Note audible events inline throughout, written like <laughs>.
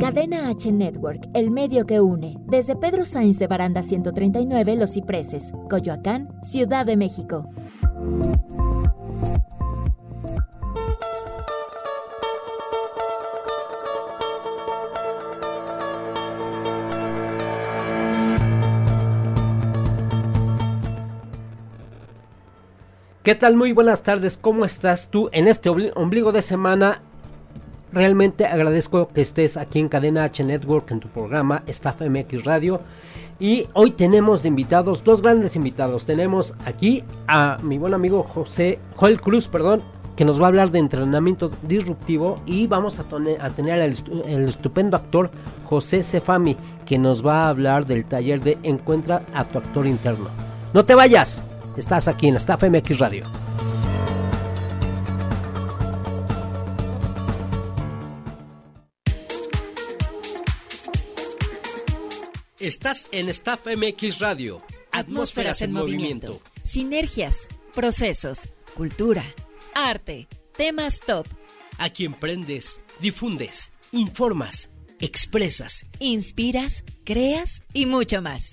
Cadena H Network, el medio que une. Desde Pedro Sainz de Baranda 139, Los Cipreses, Coyoacán, Ciudad de México. ¿Qué tal? Muy buenas tardes, ¿cómo estás tú en este ombligo de semana? Realmente agradezco que estés aquí en Cadena H Network en tu programa Staff MX Radio. Y hoy tenemos de invitados, dos grandes invitados. Tenemos aquí a mi buen amigo José, Joel Cruz, perdón, que nos va a hablar de entrenamiento disruptivo. Y vamos a, tener al el estupendo actor José Cefami, que nos va a hablar del taller de Encuentra a tu actor interno. No te vayas. Estás aquí en Staff MX Radio. Estás en Staff MX Radio. Atmósferas en movimiento. Sinergias, procesos, cultura, arte, temas top. Aquí emprendes, difundes, informas, expresas, inspiras, creas y mucho más.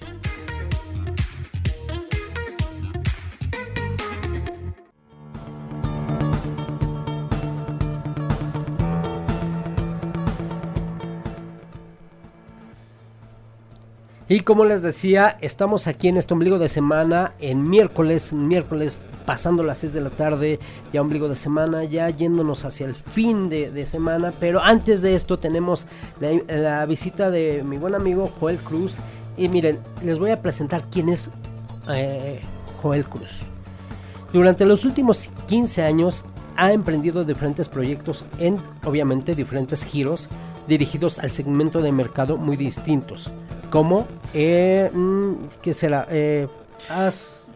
Y como les decía, estamos aquí en este ombligo de semana, en miércoles, miércoles pasando las 6 de la tarde, ya ombligo de semana, ya yéndonos hacia el fin de, semana. Pero antes de esto tenemos la, visita de mi buen amigo Joel Cruz. Y miren, les voy a presentar quién es eh, Joel Cruz. Durante los últimos 15 años ha emprendido diferentes proyectos en, obviamente, diferentes giros dirigidos al segmento de mercado muy distintos ¿Cómo? Eh, mm, ¿Qué será? Eh,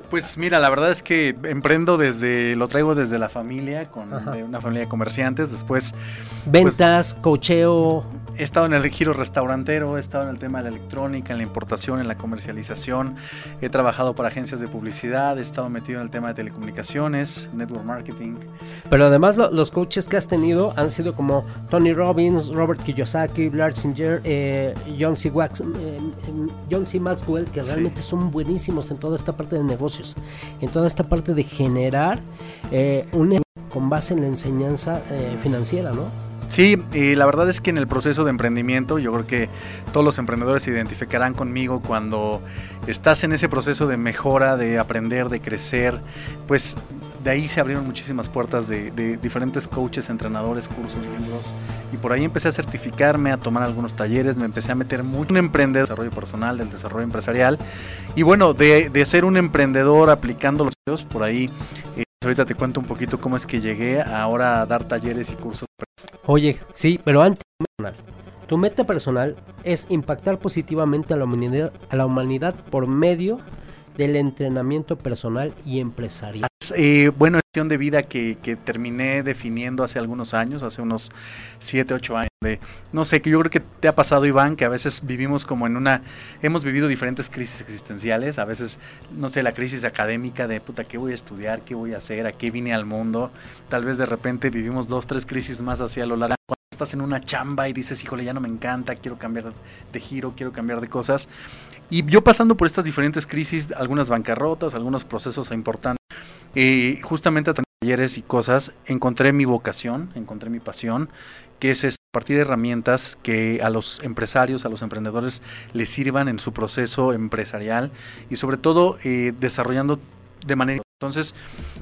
pues mira, la verdad es que emprendo desde, lo traigo desde la familia, con una familia de comerciantes, después... Pues, Ventas, cocheo. He estado en el giro restaurantero, he estado en el tema de la electrónica, en la importación, en la comercialización, he trabajado para agencias de publicidad, he estado metido en el tema de telecomunicaciones, network marketing. Pero además los coaches que has tenido han sido como Tony Robbins, Robert Kiyosaki, Blair Singer, eh, John, C. Wax, eh, John C. Maxwell, que realmente son buenísimos en toda esta parte de negocios, en toda esta parte de generar eh, un con base en la enseñanza eh, financiera, ¿no? Sí, y la verdad es que en el proceso de emprendimiento, yo creo que todos los emprendedores se identificarán conmigo cuando estás en ese proceso de mejora, de aprender, de crecer, pues de ahí se abrieron muchísimas puertas de, diferentes coaches, entrenadores, cursos, libros. Y por ahí empecé a certificarme, a tomar algunos talleres, me empecé a meter mucho en emprender, desarrollo personal, del desarrollo empresarial. Y bueno, de, ser un emprendedor aplicando los por ahí eh, ahorita te cuento un poquito cómo es que llegué ahora a dar talleres y cursos. Oye, sí, pero antes, tu meta personal es impactar positivamente a la humanidad, a la humanidad por medio del entrenamiento personal y empresarial. Eh, bueno, acción de vida que, terminé definiendo hace algunos años, hace unos 7, 8 años. De, no sé, que yo creo que te ha pasado, Iván, que a veces vivimos como en una. Hemos vivido diferentes crisis existenciales, a veces, no sé, la crisis académica de puta, ¿qué voy a estudiar? ¿Qué voy a hacer? ¿A qué vine al mundo? Tal vez de repente vivimos dos, tres crisis más hacia lo largo. Estás en una chamba y dices, híjole, ya no me encanta, quiero cambiar de giro, quiero cambiar de cosas. Y yo pasando por estas diferentes crisis, algunas bancarrotas, algunos procesos importantes y justamente a talleres y cosas encontré mi vocación, encontré mi pasión, que es a partir de herramientas que a los empresarios, a los emprendedores les sirvan en su proceso empresarial y sobre todo eh, desarrollando de manera... Entonces,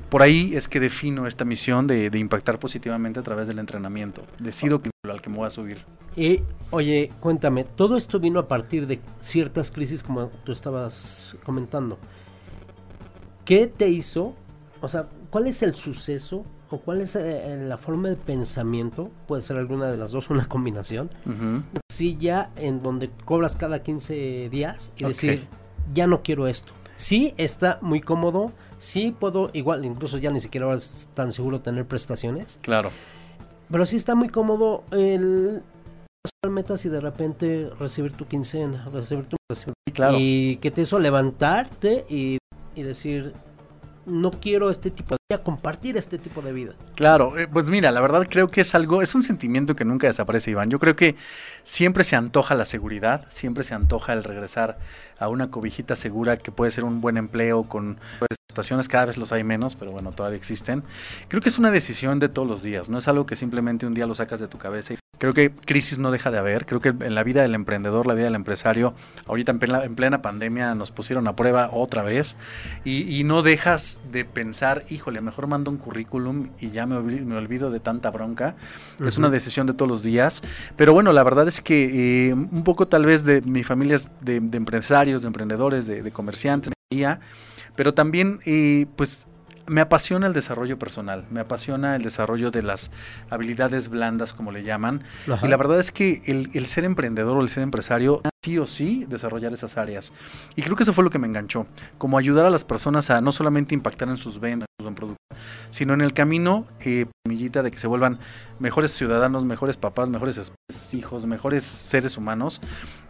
por ahí es que defino esta misión de, impactar positivamente a través del entrenamiento. Decido que al que me voy a subir. Y, oye, cuéntame, todo esto vino a partir de ciertas crisis como tú estabas comentando. ¿Qué te hizo o sea, ¿cuál es el suceso o cuál es eh, la forma de pensamiento? Puede ser alguna de las dos, una combinación. Sí, ya en donde cobras cada 15 días y decir, ya no quiero esto. Sí, está muy cómodo. Sí, puedo, igual, incluso ya ni siquiera es tan seguro tener prestaciones. Claro. Pero sí está muy cómodo el metas y de repente recibir tu quincena, recibir tu claro. y que te hizo levantarte y, y decir no quiero este tipo de vida, compartir este tipo de vida. Claro, eh, pues mira, la verdad creo que es algo, es un sentimiento que nunca desaparece, Iván. Yo creo que siempre se antoja la seguridad, siempre se antoja el regresar a una cobijita segura que puede ser un buen empleo con pues, estaciones, cada vez los hay menos, pero bueno, todavía existen. Creo que es una decisión de todos los días, no es algo que simplemente un día lo sacas de tu cabeza. Creo que crisis no deja de haber, creo que en la vida del emprendedor, la vida del empresario, ahorita en plena, en plena pandemia nos pusieron a prueba otra vez y, y, no dejas de pensar, híjole, mejor mando un currículum y ya me, olvido, me olvido de tanta bronca. Uh -huh. Es una decisión de todos los días, pero bueno, la verdad es que eh, un poco tal vez de mi familia es de, de empresarios, de emprendedores, de, de comerciantes, pero también eh, pues me apasiona el desarrollo personal, me apasiona el desarrollo de las habilidades blandas, como le llaman. Ajá. Y la verdad es que el, el, ser emprendedor o el ser empresario, sí o sí, desarrollar esas áreas. Y creo que eso fue lo que me enganchó, como ayudar a las personas a no solamente impactar en sus ventas, en productos, sino en el camino, eh, millita, de que se vuelvan mejores ciudadanos, mejores papás, mejores hijos, mejores seres humanos.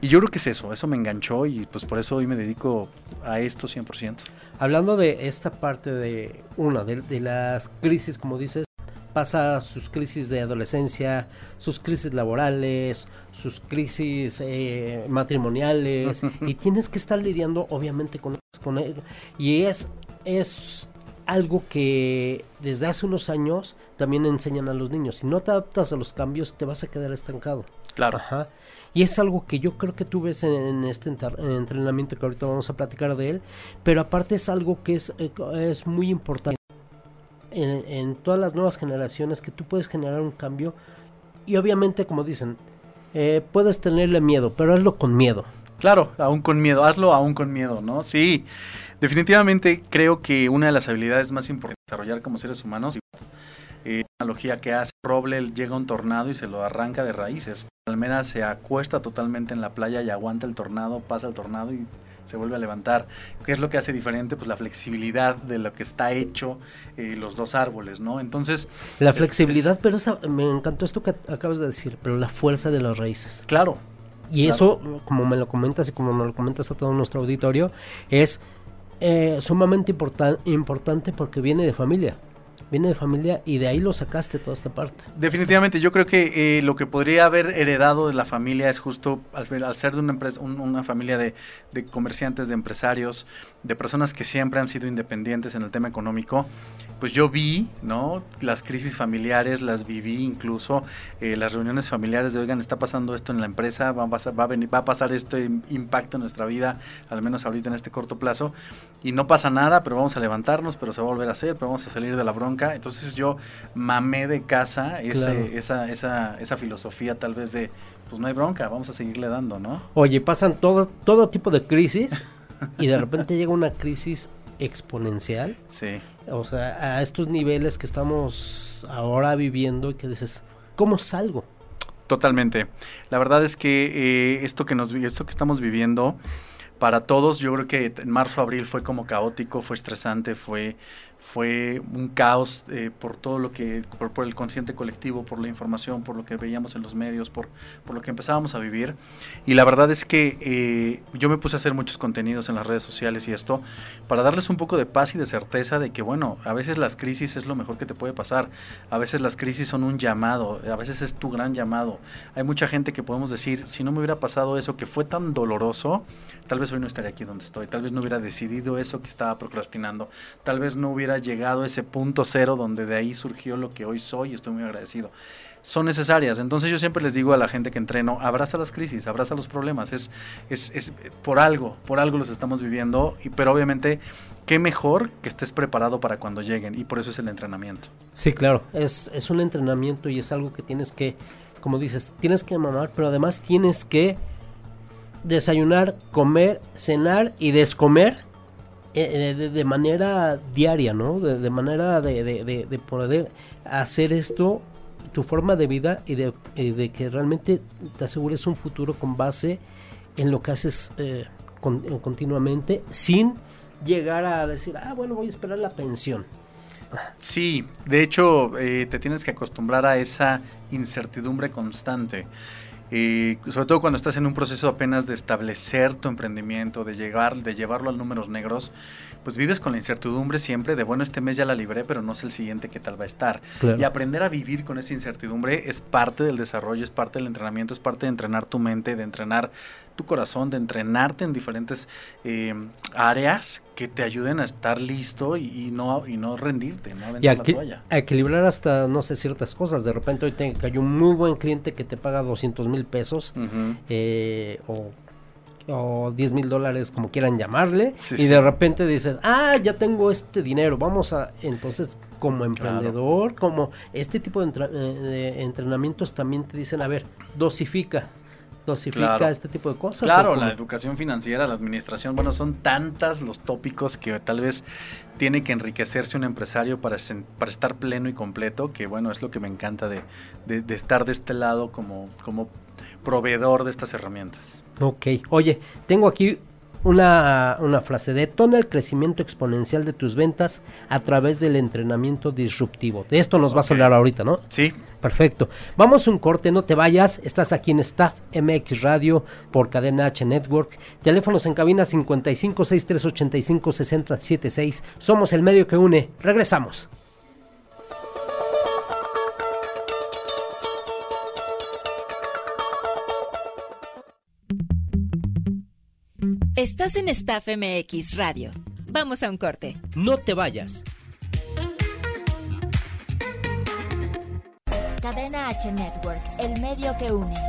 Y yo creo que es eso, eso me enganchó y pues por eso hoy me dedico a esto 100%. Hablando de esta parte de una, de, de las crisis, como dices, pasa sus crisis de adolescencia, sus crisis laborales, sus crisis eh, matrimoniales <laughs> y tienes que estar lidiando obviamente con, con ello. Y es, es algo que desde hace unos años también enseñan a los niños. Si no te adaptas a los cambios, te vas a quedar estancado. Claro. Ajá. Y es algo que yo creo que tú ves en, en este entrenamiento que ahorita vamos a platicar de él. Pero aparte es algo que es, eh, es muy importante en, en, todas las nuevas generaciones que tú puedes generar un cambio. Y obviamente, como dicen, eh, puedes tenerle miedo, pero hazlo con miedo. Claro, aún con miedo, hazlo aún con miedo, ¿no? Sí, definitivamente creo que una de las habilidades más importantes de desarrollar como seres humanos eh, analogía que hace roble llega un tornado y se lo arranca de raíces. La palmera se acuesta totalmente en la playa y aguanta el tornado, pasa el tornado y se vuelve a levantar. ¿Qué es lo que hace diferente? Pues la flexibilidad de lo que está hecho eh, los dos árboles, ¿no? Entonces... La flexibilidad, es, es, pero esa, me encantó esto que acabas de decir, pero la fuerza de las raíces. Claro. Y claro. eso, como me lo comentas y como me lo comentas a todo nuestro auditorio, es eh, sumamente importan importante porque viene de familia viene de familia y de ahí lo sacaste toda esta parte. Definitivamente, yo creo que eh, lo que podría haber heredado de la familia es justo al, al ser de una empresa, un, una familia de, de, comerciantes, de empresarios, de personas que siempre han sido independientes en el tema económico. Pues yo vi, ¿no? Las crisis familiares, las viví incluso, eh, las reuniones familiares de, oigan, está pasando esto en la empresa, va a pasar, va a venir, va a pasar este impacto en nuestra vida, al menos ahorita en este corto plazo, y no pasa nada, pero vamos a levantarnos, pero se va a volver a hacer, pero vamos a salir de la bronca. Entonces yo mamé de casa ese, claro. esa, esa, esa filosofía tal vez de, pues no hay bronca, vamos a seguirle dando, ¿no? Oye, pasan todo, todo tipo de crisis y de repente <laughs> llega una crisis exponencial. Sí. O sea, a estos niveles que estamos ahora viviendo y que dices, ¿cómo salgo? Totalmente. La verdad es que eh, esto que nos esto que estamos viviendo para todos, yo creo que en marzo abril fue como caótico, fue estresante, fue fue un caos eh, por todo lo que, por, por, el consciente colectivo, por la información, por lo que veíamos en los medios, por, por lo que empezábamos a vivir. Y la verdad es que eh, yo me puse a hacer muchos contenidos en las redes sociales y esto, para darles un poco de paz y de certeza de que, bueno, a veces las crisis es lo mejor que te puede pasar, a veces las crisis son un llamado, a veces es tu gran llamado. Hay mucha gente que podemos decir, si no me hubiera pasado eso que fue tan doloroso, tal vez hoy no estaría aquí donde estoy, tal vez no hubiera decidido eso que estaba procrastinando, tal vez no hubiera llegado a ese punto cero donde de ahí surgió lo que hoy soy y estoy muy agradecido. Son necesarias. Entonces yo siempre les digo a la gente que entreno, abraza las crisis, abraza los problemas. Es, es, es por algo, por algo los estamos viviendo, pero obviamente qué mejor que estés preparado para cuando lleguen y por eso es el entrenamiento. Sí, claro, es, es un entrenamiento y es algo que tienes que, como dices, tienes que mamar, pero además tienes que desayunar, comer, cenar y descomer eh, de, de, manera diaria, ¿no? De, manera de, de, poder hacer esto tu forma de vida y de, de, que realmente te asegures un futuro con base en lo que haces eh, con, continuamente sin llegar a decir, ah, bueno, voy a esperar la pensión. Sí, de hecho eh, te tienes que acostumbrar a esa incertidumbre constante. Y sobre todo cuando estás en un proceso apenas de establecer tu emprendimiento, de llegar, de llevarlo a números negros, pues vives con la incertidumbre siempre de, bueno, este mes ya la libré, pero no sé el siguiente qué tal va a estar. Y aprender a vivir con esa incertidumbre es parte del desarrollo, es parte del entrenamiento, es parte de entrenar tu mente, de entrenar tu corazón, de entrenarte en diferentes eh, áreas que te ayuden a estar listo y, no y no rendirte, no y a, a equilibrar hasta, no sé, ciertas cosas. De repente hoy tengo que hay un muy buen cliente que te paga 200 mil pesos eh, o o 10 mil dólares, como quieran llamarle, y de repente dices, ah, ya tengo este dinero, vamos a, entonces, como emprendedor, como este tipo de, eh, entrenamientos también te dicen, a ver, dosifica, dosifica este tipo de cosas. Claro, la educación financiera, la administración, bueno, son tantas los tópicos que tal vez tiene que enriquecerse un empresario para, para estar pleno y completo, que bueno, es lo que me encanta de, de estar de este lado como, como proveedor de estas herramientas. Ok, oye, tengo aquí una, una, frase, detona el crecimiento exponencial de tus ventas a través del entrenamiento disruptivo. De esto nos vas a hablar ahorita, ¿no? Sí. Perfecto. Vamos a un corte, no te vayas. Estás aquí en Staff MX Radio por Cadena H Network. Teléfonos en cabina 55 6385 6076. Somos el medio que une. Regresamos. Estás en Staff MX Radio. Vamos a un corte. No te vayas. Cadena H Network, el medio que une.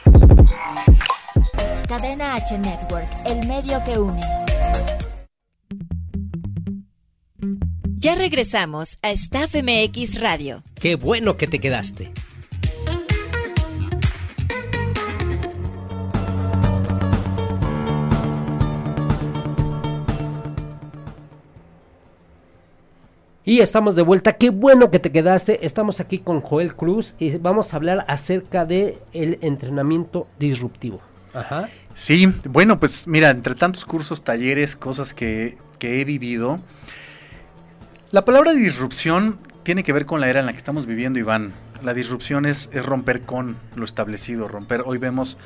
Cadena H Network, el medio que une. Ya regresamos a Staff MX Radio. Qué bueno que te quedaste. Y estamos de vuelta. Qué bueno que te quedaste. Estamos aquí con Joel Cruz y vamos a hablar acerca de el entrenamiento disruptivo. Ajá. Sí, bueno, pues mira, entre tantos cursos, talleres, cosas que, he vivido, la palabra disrupción tiene que ver con la era en la que estamos viviendo, Iván. La disrupción es, es, romper con lo establecido, romper. Hoy vemos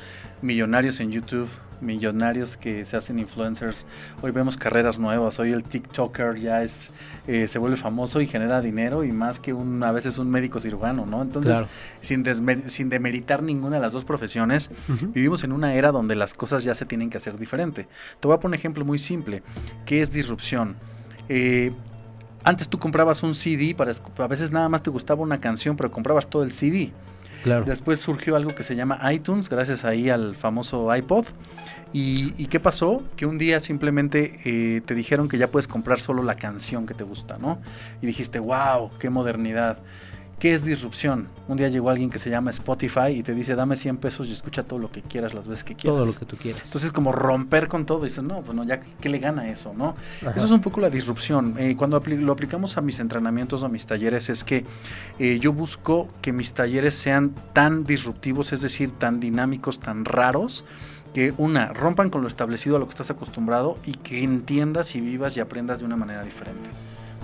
millonarios en YouTube, millonarios que se hacen influencers. Hoy vemos carreras nuevas. Hoy el TikToker ya es eh, se vuelve famoso y genera dinero y más que un a veces un médico cirujano, ¿no? Entonces, sin, sin demeritar ninguna de las dos profesiones, vivimos en una era donde las cosas ya se tienen que hacer diferente. Te voy a poner un ejemplo muy simple. ¿Qué es disrupción? Eh, antes tú comprabas un CD, para, a veces nada más te gustaba una canción, pero comprabas todo el CD. Después surgió algo que se llama iTunes, gracias ahí al famoso iPod. ¿Y, y qué pasó? Que un día simplemente eh, te dijeron que ya puedes comprar solo la canción que te gusta, ¿no? Y dijiste, wow, qué modernidad. ¿Qué es disrupción? Un día llegó alguien que se llama Spotify y te dice, dame 100 pesos y escucha todo lo que quieras las veces que quieras. Todo lo que tú quieras. Entonces, como romper con todo, y dices, no, bueno, ya, ¿qué le gana eso, no? Ajá. Eso es un poco la disrupción. Eh, cuando apli- lo aplicamos a mis entrenamientos o a mis talleres, es que eh, yo busco que mis talleres sean tan disruptivos, es decir, tan dinámicos, tan raros, que una, rompan con lo establecido a lo que estás acostumbrado y que entiendas y vivas y aprendas de una manera diferente.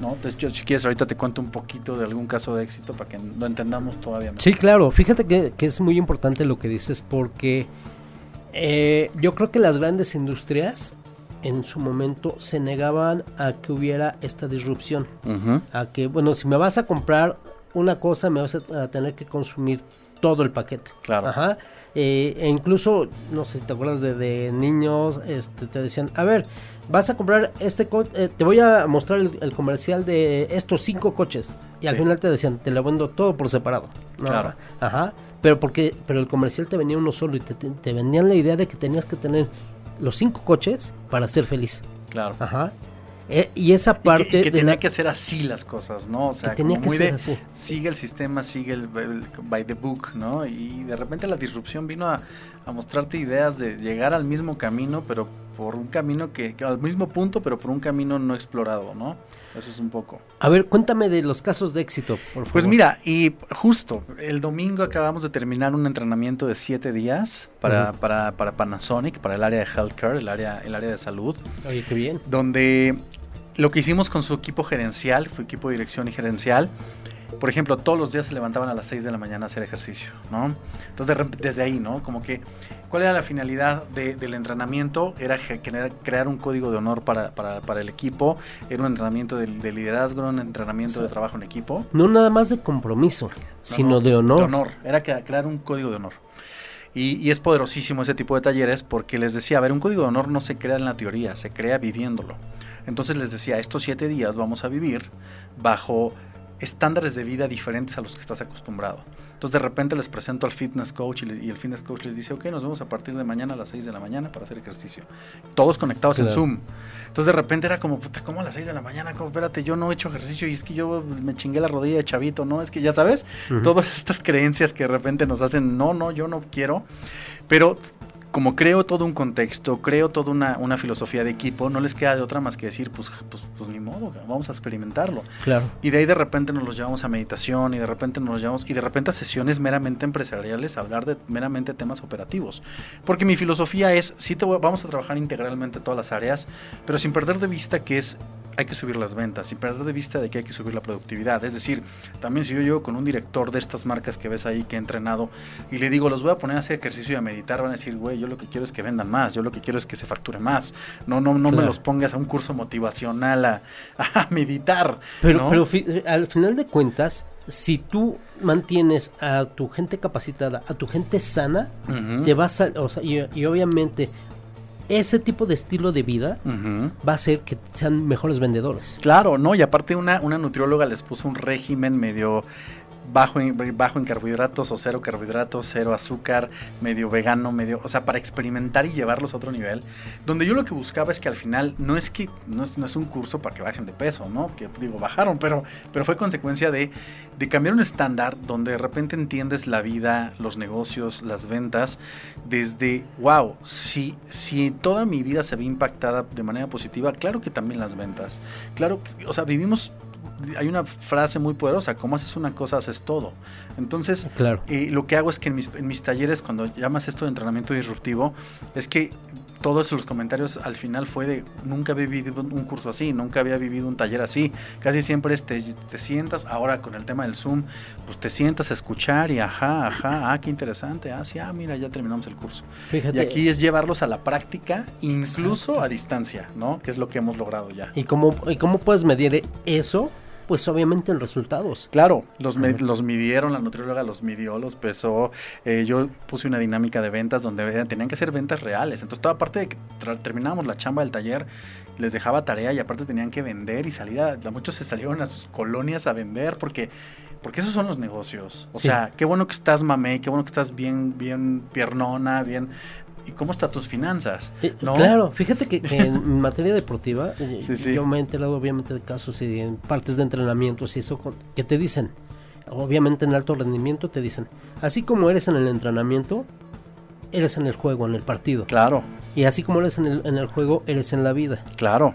¿No? Entonces, yo, si quieres, ahorita te cuento un poquito de algún caso de éxito para que lo entendamos todavía más. Sí, claro. Fíjate que, que es muy importante lo que dices porque eh, yo creo que las grandes industrias en su momento se negaban a que hubiera esta disrupción. A que, bueno, si me vas a comprar una cosa, me vas a, a tener que consumir todo el paquete. Claro. Ajá. Eh, e incluso, no sé si te acuerdas de, de niños, este, te decían, a ver, vas a comprar este coche, te voy a mostrar el, el comercial de estos cinco coches. Y al final te decían, te lo vendo todo por separado. No, Claro. Ajá. Pero porque, pero el comercial te venía uno solo y te, te- te vendían la idea de que tenías que tener los cinco coches para ser feliz. Claro. Ajá. Eh, y esa Y parte que, y que de tenía la- que ser así las cosas, ¿no? O sea, que tenía como que muy ser de, así. sigue el sistema, sigue el, el- by the book, ¿no? Y de repente la disrupción vino a, a mostrarte ideas de llegar al mismo camino, pero por un camino que, que al mismo punto, pero por un camino no explorado, ¿no? Eso es un poco. A ver, cuéntame de los casos de éxito, por favor. Pues mira, y justo el domingo acabamos de terminar un entrenamiento de siete días para, para, para Panasonic, para el área de healthcare, el área, el área de salud Oye, qué bien. donde lo que hicimos con su equipo gerencial, su equipo de dirección y gerencial, por ejemplo, todos los días se levantaban a las 6 de la mañana a hacer ejercicio, ¿no? Entonces, de desde ahí, ¿no? Como que, ¿cuál era la finalidad de- del entrenamiento? Era ge- generar- crear un código de honor para, para- para el equipo, era un entrenamiento de, de liderazgo, era un entrenamiento Sí. de trabajo en equipo. No nada más de compromiso, No, sino no, de honor. De honor, era crear un código de honor. Y, y es poderosísimo ese tipo de talleres porque les decía, a ver, un código de honor no se crea en la teoría, se crea viviéndolo. Entonces les decía, estos siete días vamos a vivir bajo estándares de vida diferentes a los que estás acostumbrado. Entonces de repente les presento al fitness coach y, le- y el fitness coach les dice, ok, nos vemos a partir de mañana a las 6 de la mañana para hacer ejercicio. Todos conectados en. Zoom. Entonces de repente era como, puta, ¿cómo a las 6 de la mañana? ¿Cómo? Espérate, yo no he hecho ejercicio y es que yo me chingué la rodilla de chavito, ¿no? Es que ya sabes, Ujú. todas estas creencias que de repente nos hacen, no, no, yo no quiero. Pero como creo todo un contexto, creo toda una, una filosofía de equipo, no les queda de otra más que decir, pues, pues, pues ni modo, vamos a experimentarlo. Claro. Y de ahí de repente nos los llevamos a meditación y de repente nos los llevamos y de repente a sesiones meramente empresariales, a hablar de meramente temas operativos. Porque mi filosofía es, sí te voy- vamos a trabajar integralmente todas las áreas, pero sin perder de vista que es hay que subir las ventas, sin perder de vista de que hay que subir la productividad. Es decir, también si yo llego con un director de estas marcas que ves ahí que he entrenado y le digo, los voy a poner a hacer ejercicio y a meditar, van a decir, güey, yo lo que quiero es que vendan más, yo lo que quiero es que se facture más. No, no, no me los pongas a un curso motivacional a, <laughs> a meditar. Pero, ¿no? pero al final de cuentas, si tú mantienes a tu gente capacitada, a tu gente sana, te vas a, o sea, y, y obviamente ese tipo de estilo de vida va a hacer que sean mejores vendedores. Claro, ¿no? Y aparte una, una nutrióloga les puso un régimen medio bajo en, bajo en carbohidratos o cero carbohidratos, cero azúcar, medio vegano, medio, o sea, para experimentar y llevarlos a otro nivel, donde yo lo que buscaba es que al final no es que no es, no es un curso para que bajen de peso, ¿no? Que digo, bajaron, pero, pero fue consecuencia de, de cambiar un estándar donde de repente entiendes la vida, los negocios, las ventas, desde, wow, si, si toda mi vida se ve impactada de manera positiva, claro que también las ventas. Claro, que, o sea, vivimos, hay una frase muy poderosa, como haces una cosa, haces todo. Entonces, Claro. eh, lo que hago es que en mis, en mis talleres, cuando llamas esto de entrenamiento disruptivo, es que todos los comentarios al final fue de nunca había vivido un curso así, nunca había vivido un taller así. Casi siempre es te, te sientas, ahora con el tema del Zoom, pues te sientas a escuchar y ajá, ajá, ah, qué interesante, ah, sí, ah, mira, ya terminamos el curso. Fíjate. Y aquí es llevarlos a la práctica, incluso a distancia, ¿no? Que es lo que hemos logrado ya. ¿Y cómo, ¿Y cómo puedes medir eso pues obviamente en resultados. Claro, los, los midieron, la nutrióloga los midió, los pesó. Eh, yo puse una dinámica de ventas donde tenían que ser ventas reales. Entonces, toda parte de que terminábamos la chamba del taller, les dejaba tarea y aparte tenían que vender y salir a. Muchos se salieron a sus colonias a vender porque. Porque esos son los negocios. O sea, qué bueno que estás mamé, qué bueno que estás bien, bien piernona, bien, ¿Y cómo están tus finanzas? Eh, claro, fíjate que, <laughs> en materia deportiva, eh, yo me he enterado obviamente de casos y en partes de entrenamiento y eso que te dicen, obviamente en alto rendimiento te dicen, así como eres en el entrenamiento, eres en el juego, en el partido. Claro. Y así como eres en el, en el juego, eres en la vida. Claro.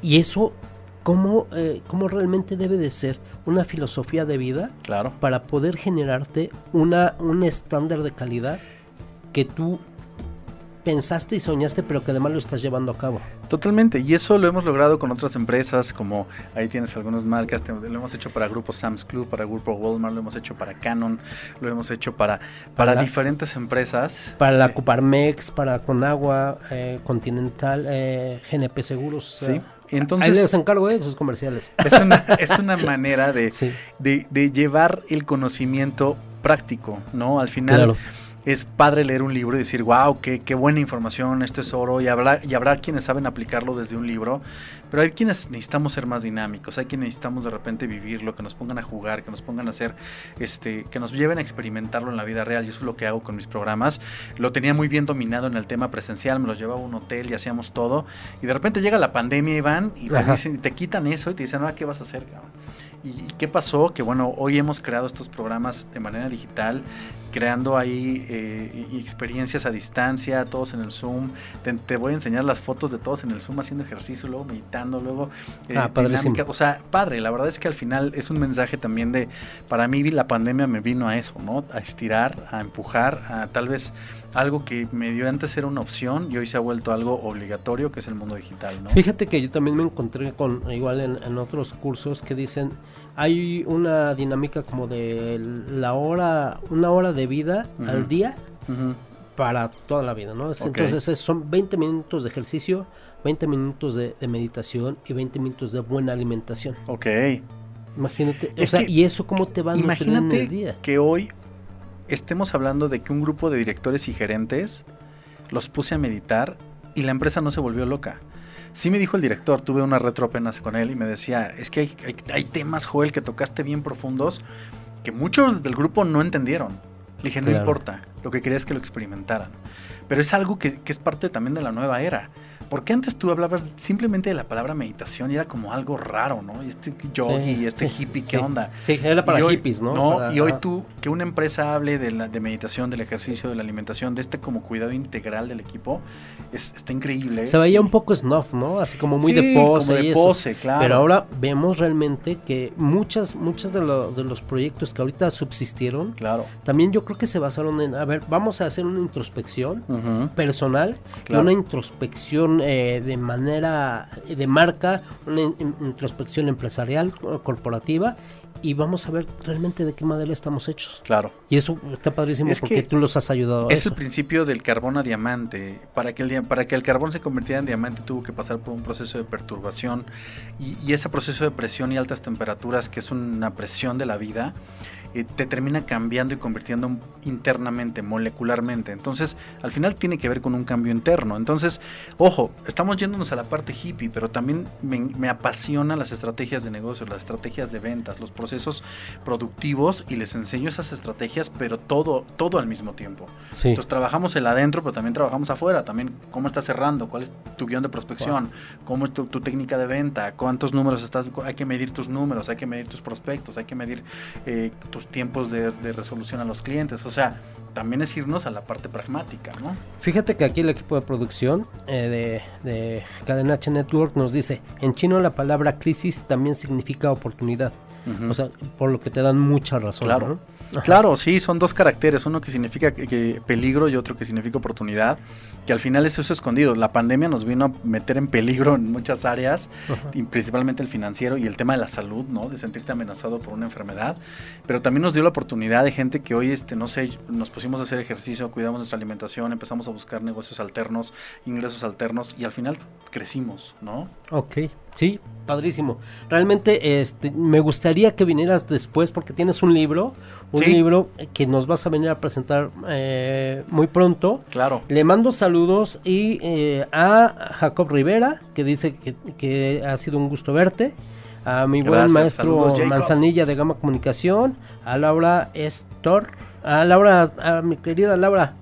Y eso, ¿cómo, eh, ¿cómo realmente debe de ser? Una filosofía de vida claro. para poder generarte una, un estándar de calidad que tú pensaste y soñaste, pero que además lo estás llevando a cabo. Totalmente, y eso lo hemos logrado con otras empresas, como ahí tienes algunas marcas, lo hemos hecho para Grupo Sam's Club, para Grupo Walmart, lo hemos hecho para Canon, lo hemos hecho para, para, diferentes empresas. Para la Coparmex, para Conagua, eh, Continental, eh, GNP Seguros. Sí. Entonces, Ahí les encargo de sus comerciales. Es una, <laughs> es una manera de, de, de, llevar el conocimiento práctico, ¿no? Al final, claro es padre leer un libro y decir, wow, qué, qué buena información, esto es oro, y habrá, y habrá quienes saben aplicarlo desde un libro, pero hay quienes necesitamos ser más dinámicos, hay quienes necesitamos de repente vivirlo, que nos pongan a jugar, que nos pongan a hacer, este, que nos lleven a experimentarlo en la vida real, y eso es lo que hago con mis programas. Lo tenía muy bien dominado en el tema presencial, me los llevaba a un hotel y hacíamos todo, y de repente llega la pandemia, Iván, y te, dicen, te quitan eso y te dicen, ah, ¿qué vas a hacer, cabrón? ¿Y qué pasó? Que bueno, hoy hemos creado estos programas de manera digital, creando ahí eh, experiencias a distancia, todos en el Zoom. Te, voy a enseñar las fotos de todos en el Zoom haciendo ejercicio, luego meditando, luego eh, ah, O sea, padre, la verdad es que al final es un mensaje también de, para mí la pandemia me vino a eso, ¿no? A estirar, a empujar, a tal vez algo que me dio antes era una opción y hoy se ha vuelto algo obligatorio, que es el mundo digital, ¿no? Fíjate que yo también me encontré con, igual en otros cursos que dicen hay una dinámica como de la hora, una hora de vida al día para toda la vida, ¿no? Entonces son 20 minutos de ejercicio, 20 minutos de, meditación y 20 minutos de buena alimentación. Ok. Imagínate, o sea, ¿y eso cómo te va a imagínate en el día? que hoy estemos hablando de que un grupo de directores y gerentes los puse a meditar y la empresa no se volvió loca. Sí me dijo el director, tuve una retro apenas con él y me decía, es que hay, temas, Joel, que tocaste bien profundos que muchos del grupo no entendieron. Le dije, no importa, lo que quería es que lo experimentaran. Pero es algo que, que es parte también de la nueva era. Porque antes tú hablabas simplemente de la palabra meditación y era como algo raro, ¿no? Y este yogi, este hippie, ¿qué onda? Sí, era para hippies, ¿no? y hoy tú, que una empresa hable de, la, de meditación, del ejercicio, de la alimentación, de este como cuidado integral del equipo, es, está increíble. Se veía un poco snuff, ¿no? Así como muy de pose. de pose, claro. Pero ahora vemos realmente que muchas, muchas de, de, los proyectos que ahorita subsistieron, claro. también yo creo que se basaron en, a ver, vamos a hacer una introspección personal y una introspección eh, de manera de marca, una introspección empresarial, corporativa y vamos a ver realmente de qué madera estamos hechos. Claro. Y eso está padrísimo porque tú los has ayudado. A es el principio del carbón a diamante. Para que, el, para que el carbón se convirtiera en diamante tuvo que pasar por un proceso de perturbación y, y ese proceso de presión y altas temperaturas, que es una presión de la vida, te termina cambiando y convirtiendo internamente, molecularmente. Entonces, al final tiene que ver con un cambio interno. Entonces, ojo, estamos yéndonos a la parte hippie, pero también me, me apasionan las estrategias de negocios, las estrategias de ventas, los procesos productivos y les enseño esas estrategias, pero todo, todo al mismo tiempo. Entonces, trabajamos el adentro, pero también trabajamos afuera. También cómo estás cerrando, cuál es tu guion de prospección, cómo es tu, técnica de venta, cuántos números estás, hay que medir tus números, hay que medir tus prospectos, hay que medir eh, tiempos de, resolución a los clientes. O sea, también es irnos a la parte pragmática, ¿no? Fíjate que aquí el equipo de producción eh, de, de Cadena H Network nos dice, en chino la palabra crisis también significa oportunidad. O sea, por lo que te dan mucha razón. Claro. Claro, sí, son dos caracteres, uno que significa que, peligro y otro que significa oportunidad, que al final es eso escondido. La pandemia nos vino a meter en peligro en muchas áreas, y principalmente el financiero y el tema de la salud, ¿no? De sentirte amenazado por una enfermedad, pero también nos dio la oportunidad de gente que hoy, este, no sé, nos pusimos a hacer ejercicio, cuidamos nuestra alimentación, empezamos a buscar negocios alternos, ingresos alternos y al final crecimos, ¿no? Ok, Sí, padrísimo. Realmente este, me gustaría que vinieras después porque tienes un libro, un Sí. libro que nos vas a venir a presentar eh, muy pronto. Claro. Le mando saludos y eh, a Jacob Rivera, que dice que, que ha sido un gusto verte. A mi buen maestro saludos. Manzanilla de Gama Comunicación. A Laura Estor. A Laura, a mi querida Laura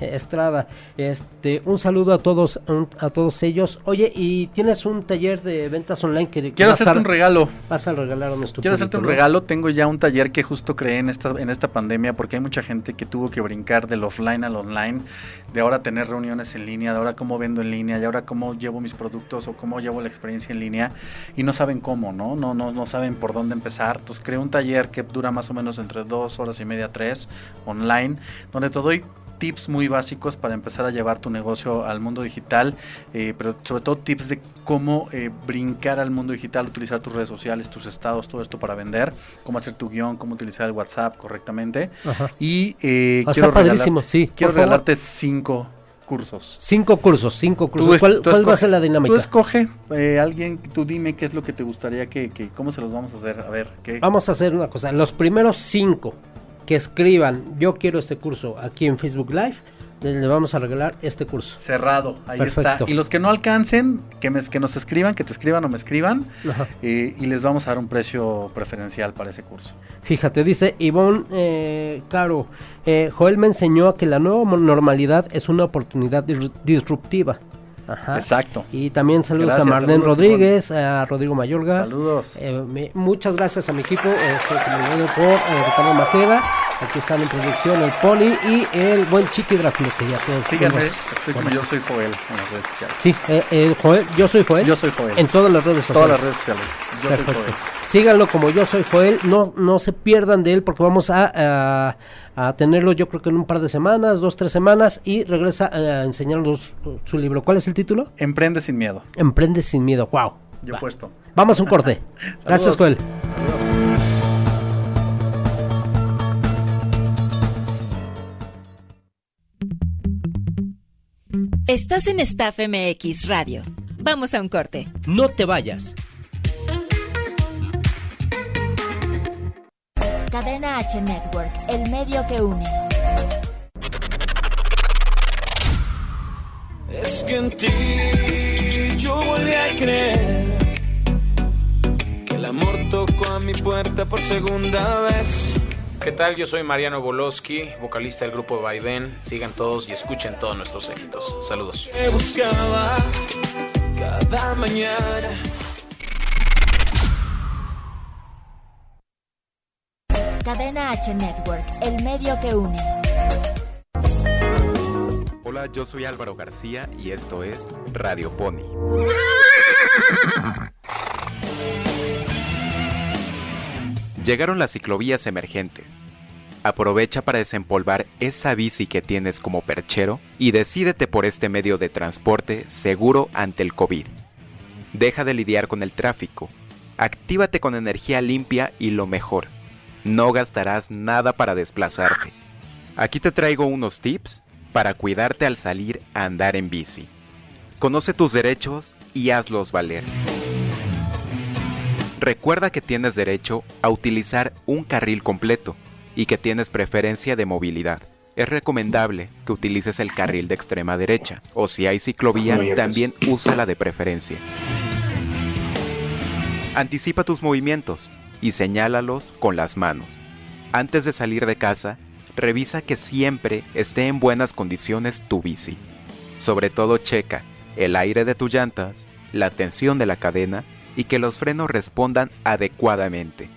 Estrada. Este, un saludo a todos, a todos ellos. Oye, y tienes un taller de ventas online que Quiero hacerte a, un regalo. vas a regalar a nuestro Quiero hacerte un regalo. Tengo ya un taller que justo creé en esta, en esta pandemia porque hay mucha gente que tuvo que brincar del offline al online, de ahora tener reuniones en línea, de ahora cómo vendo en línea, de ahora cómo llevo mis productos o cómo llevo la experiencia en línea y no saben cómo, ¿no? No, no, no saben por dónde empezar. Entonces creé un taller que dura más o menos entre dos horas y media, tres, online, donde te doy tips muy básicos para empezar a llevar tu negocio al mundo digital, eh, pero sobre todo tips de cómo eh, brincar al mundo digital, utilizar tus redes sociales, tus estados, todo esto para vender, cómo hacer tu guion, cómo utilizar el WhatsApp correctamente. Ajá. Y eh, Ah, quiero está padrísimo, regalar- sí. Quiero regalarte cinco cursos. Cinco cursos, cinco cursos. es- ¿Cuál, va a ser la dinámica? Tú escoge, eh, alguien, tú dime qué es lo que te gustaría que, que- cómo se los vamos a hacer. A ver, ¿qué? Vamos a hacer una cosa. Los primeros cinco que escriban yo quiero este curso aquí en Facebook Live, le vamos a regalar este curso. Cerrado, ahí Perfecto. está. Y los que no alcancen, que, me, que nos escriban, que te escriban o me escriban, eh, y les vamos a dar un precio preferencial para ese curso. Fíjate, dice Ivonne eh, Caro, eh, Joel me enseñó que la nueva normalidad es una oportunidad dis- disruptiva. Ajá. Exacto. Y también saludos Gracias, a Marlene saludos, Rodríguez, a Rodrigo Mayorga. Saludos. Eh, me- muchas gracias a mi equipo, este, comandado por eh, Ricardo Maqueda. Aquí están en producción el Pony y el buen Chiqui Drácula, que ya todos Síganme, estoy como yo soy Joel en las redes sociales. Sí, eh, eh, Joel, yo soy Joel. Yo soy Joel. En todas las redes sociales. todas las redes sociales. Yo soy. Joel. Síganlo como yo soy Joel. No, no se pierdan de él porque vamos a, a, a tenerlo yo creo que en un par de semanas, dos, tres semanas y regresa a enseñarnos su libro. ¿Cuál es el título? Emprende sin miedo. Emprende sin miedo. Wow. Yo Va. he puesto. Vamos a un corte. <laughs> Gracias, Joel. Saludos. Estás en Staff MX Radio. Vamos a un corte. No te vayas. Cadena H Network, el medio que une. Es que en ti yo volví a creer que el amor tocó a mi puerta por segunda vez. ¿Qué tal? Yo soy Mariano Boloski, vocalista del grupo Baiden. Sigan todos y escuchen todos nuestros éxitos. Saludos. Me buscaba cada mañana. Cadena H Network, el medio que une. Hola, yo soy Álvaro García y esto es Radio Pony. Llegaron las ciclovías emergentes. Aprovecha para desempolvar esa bici que tienes como perchero y decídete por este medio de transporte seguro ante el COVID. Deja de lidiar con el tráfico. Actívate con energía limpia y lo mejor. No gastarás nada para desplazarte. Aquí te traigo unos tips para cuidarte al salir a andar en bici. Conoce tus derechos y hazlos valer. Recuerda que tienes derecho a utilizar un carril completo y que tienes preferencia de movilidad. Es recomendable que utilices el carril de extrema derecha o si hay ciclovía también úsala de preferencia. Anticipa tus movimientos y señálalos con las manos. Antes de salir de casa, revisa que siempre esté en buenas condiciones tu bici. Sobre todo checa el aire de tus llantas, la tensión de la cadena y que los frenos respondan adecuadamente.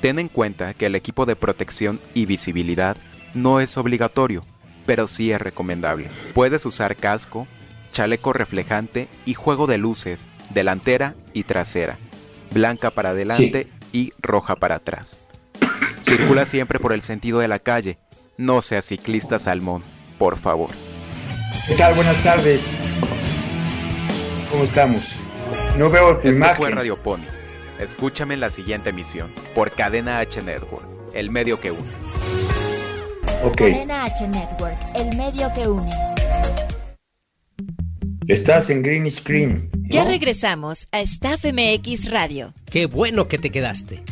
Ten en cuenta que el equipo de protección y visibilidad no es obligatorio, pero sí es recomendable. Puedes usar casco, chaleco reflejante y juego de luces, delantera y trasera, blanca para adelante y roja para atrás. <coughs> Circula siempre por el sentido de la calle, no seas ciclista salmón, por favor. ¿Qué tal? Buenas tardes. ¿Cómo estamos? No veo tu Esto imagen. fue Radio Pony. Escúchame en la siguiente emisión por Cadena H Network, el medio que une. Ok. Cadena H Network, el medio que une. Estás en Green Screen. Ya regresamos a Staff MX Radio. Qué bueno que te quedaste.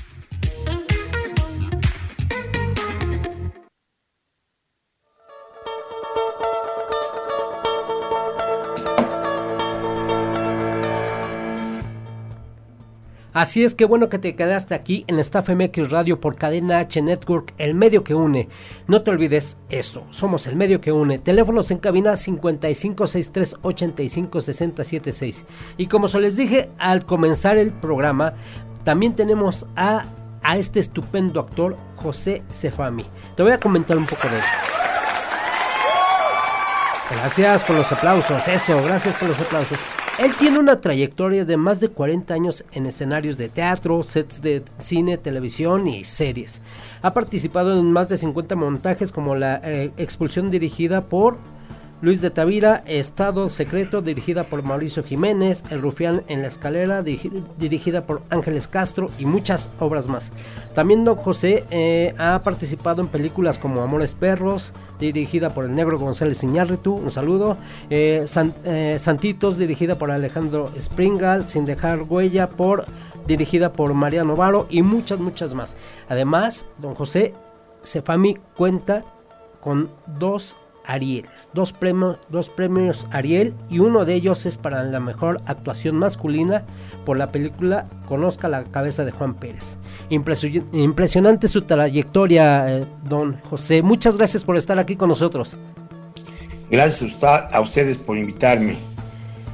Así es que bueno que te quedaste aquí en Staff MX Radio por Cadena H Network, el medio que une. No te olvides eso, somos el medio que une. Teléfonos en cabina 5563-856076. Y como se les dije al comenzar el programa, también tenemos a, a este estupendo actor, José Cefami. Te voy a comentar un poco de él. Gracias por los aplausos, eso, gracias por los aplausos. Él tiene una trayectoria de más de 40 años en escenarios de teatro, sets de cine, televisión y series. Ha participado en más de 50 montajes como la eh, expulsión dirigida por Luis de Tavira, Estado Secreto, dirigida por Mauricio Jiménez, El Rufián en la Escalera, dirigida por Ángeles Castro y muchas obras más. También Don José eh, ha participado en películas como Amores Perros, dirigida por el negro González Iñárritu, un saludo. Eh, eh, Santitos, dirigida por Alejandro Springal, Sin dejar huella, por dirigida por Mariano Varo y muchas, muchas más. Además, Don José Cefami cuenta con dos Arieles, dos premios, dos premios Ariel y uno de ellos es para la mejor actuación masculina por la película Conozca la cabeza de Juan Pérez. Impresionante su trayectoria, eh, don José. Muchas gracias por estar aquí con nosotros. Gracias a ustedes por invitarme.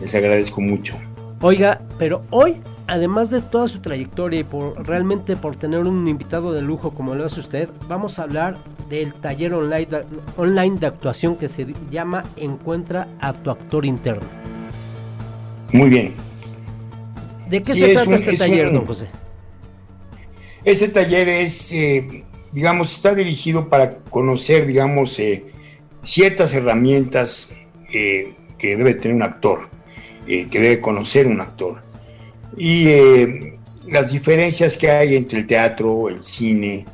Les agradezco mucho. Oiga, pero hoy, además de toda su trayectoria y por realmente por tener un invitado de lujo como lo hace usted, vamos a hablar del taller online de, online de actuación que se llama Encuentra a tu actor interno. Muy bien. ¿De qué se trata este taller, don José? Ese taller es, eh, digamos, está dirigido para conocer, digamos, eh, ciertas herramientas eh, que debe tener un actor, que debe conocer un actor. Y las diferencias que hay entre el teatro, el cine,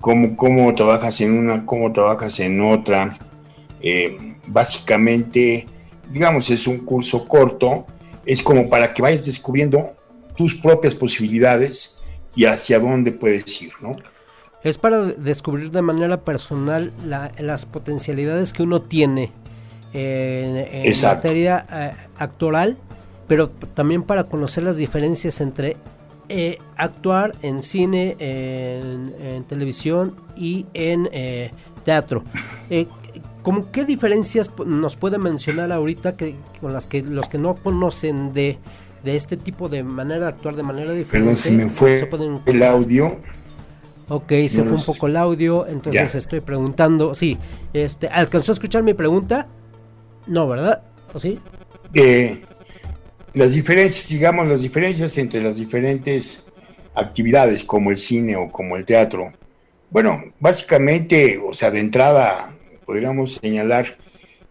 cómo, trabajas en una, cómo trabajas en otra. Eh, básicamente, digamos, es un curso corto, es como para que vayas descubriendo tus propias posibilidades y hacia dónde puedes ir, ¿no? Es para descubrir de manera personal las potencialidades que uno tiene en, materia eh, actoral, pero también para conocer las diferencias entre eh, actuar en cine, en, televisión y en eh, teatro. <laughs> Eh, ¿Cómo qué diferencias nos puede mencionar ahorita que con las que los que no conocen de, de este tipo de manera de actuar de manera diferente? Perdón, se me fue el audio. Ok, se fue un poco el audio, entonces estoy preguntando, sí, este, ¿alcanzó a escuchar mi pregunta? No, ¿verdad? ¿O sí? Eh, las diferencias, digamos, las diferencias entre las diferentes actividades como el cine o como el teatro. Bueno, básicamente, o sea, de entrada podríamos señalar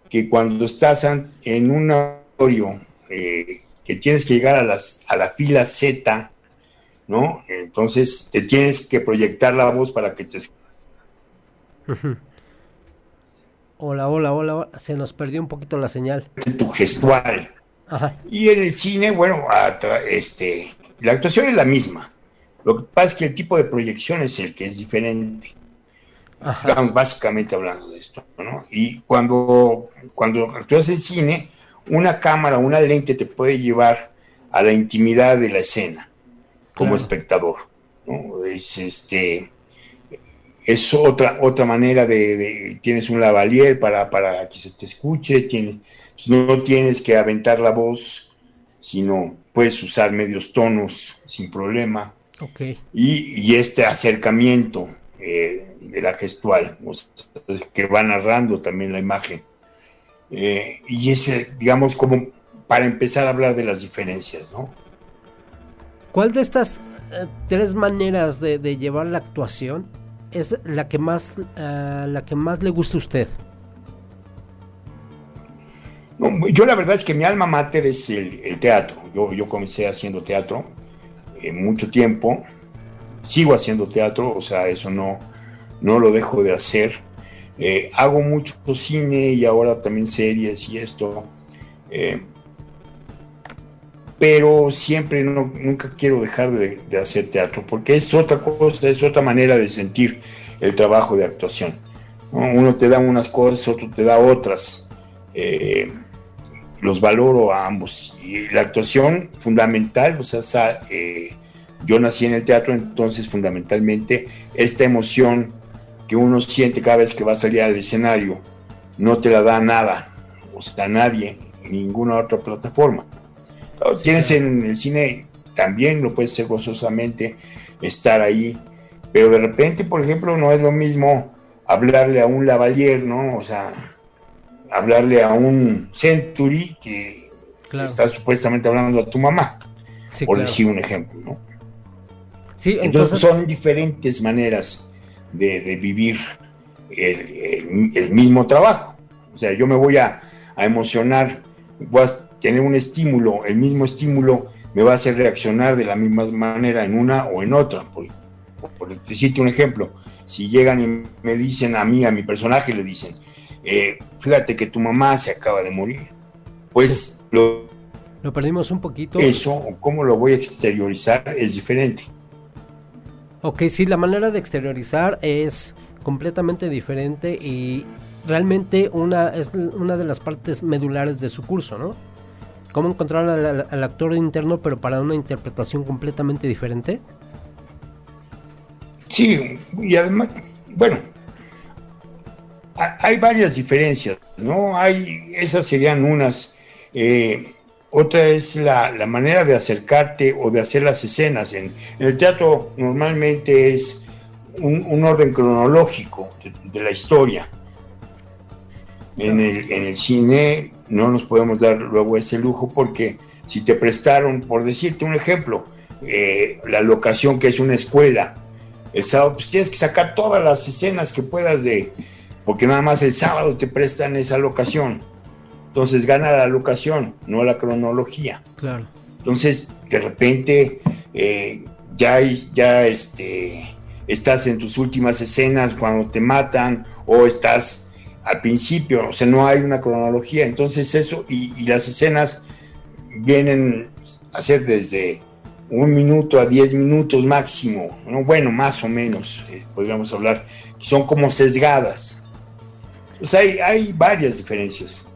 que cuando estás en un auditorio eh, que tienes que llegar a, las, a la fila Z, ¿no? Entonces te tienes que proyectar la voz para que te... Hola, hola, hola, se nos perdió un poquito la señal. Tu gestual. Y en el cine, bueno, este, la actuación es la misma. Lo que pasa es que el tipo de proyección es el que es diferente. Estamos básicamente hablando de esto, ¿no? Y cuando, cuando actúas en cine, una cámara, una lente te puede llevar a la intimidad de la escena como espectador, ¿no? Es este es otra otra manera de, tienes un lavalier para, para que se te escuche, tienes no tienes que aventar la voz, sino puedes usar medios tonos sin problema. Okay. Y, este acercamiento eh, de la gestual, que va narrando también la imagen. Eh, y ese, digamos, como para empezar a hablar de las diferencias, ¿no? ¿Cuál de estas eh, tres maneras de, llevar la actuación es la que más, la que más le gusta a usted? Yo la verdad es que mi alma mater es el, teatro. Yo, yo comencé haciendo teatro en mucho tiempo, sigo haciendo teatro, o sea, eso no, no lo dejo de hacer. Eh, hago mucho cine y ahora también series y esto. Eh, pero siempre no, nunca quiero dejar de, hacer teatro, porque es otra cosa, es otra manera de sentir el trabajo de actuación. Uno te da unas cosas, otro te da otras. Eh, los valoro a ambos. Y la actuación fundamental, o sea, eh, yo nací en el teatro, entonces fundamentalmente esta emoción que uno siente cada vez que va a salir al escenario, no te la da nada, o sea, nadie, ninguna otra plataforma. tienes en el cine, también lo puedes hacer gozosamente, estar ahí, pero de repente, por ejemplo, no es lo mismo hablarle a un lavalier, ¿no? O sea, hablarle a un Century que está supuestamente hablando a tu mamá, por decir un ejemplo, ¿no? Sí, entonces... son diferentes maneras de, vivir el, mismo trabajo. O sea, yo me voy a, emocionar, voy a tener un estímulo, el mismo estímulo me va a hacer reaccionar de la misma manera en una o en otra. Por, por, decirte un ejemplo, si llegan y me dicen a mí, a mi personaje, le dicen, eh, fíjate que tu mamá se acaba de morir. Pues lo, lo perdimos un poquito. Eso, cómo lo voy a exteriorizar, es diferente. Ok, sí, la manera de exteriorizar es completamente diferente y realmente una es una de las partes medulares de su curso, ¿no? Cómo encontrar al, al actor interno pero para una interpretación completamente diferente. Sí, y además, bueno, hay varias diferencias, ¿no? Hay, esas serían unas. Eh, otra es la, manera de acercarte o de hacer las escenas. En, el teatro normalmente es un, orden cronológico de, la historia. En el, en el, cine no nos podemos dar luego ese lujo porque si te prestaron, por decirte un ejemplo, eh, la locación que es una escuela, el sábado, pues tienes que sacar todas las escenas que puedas de, porque nada más el sábado te prestan esa locación. Entonces gana la locación, no la cronología. Claro. Entonces, de repente, eh, ya, ya este, estás en tus últimas escenas cuando te matan o estás al principio, o sea, no hay una cronología. Entonces eso, y, las escenas vienen a ser desde un minuto a diez minutos máximo, ¿no? bueno, más o menos, eh, podríamos hablar, son como sesgadas. Pues hay, hay varias diferencias.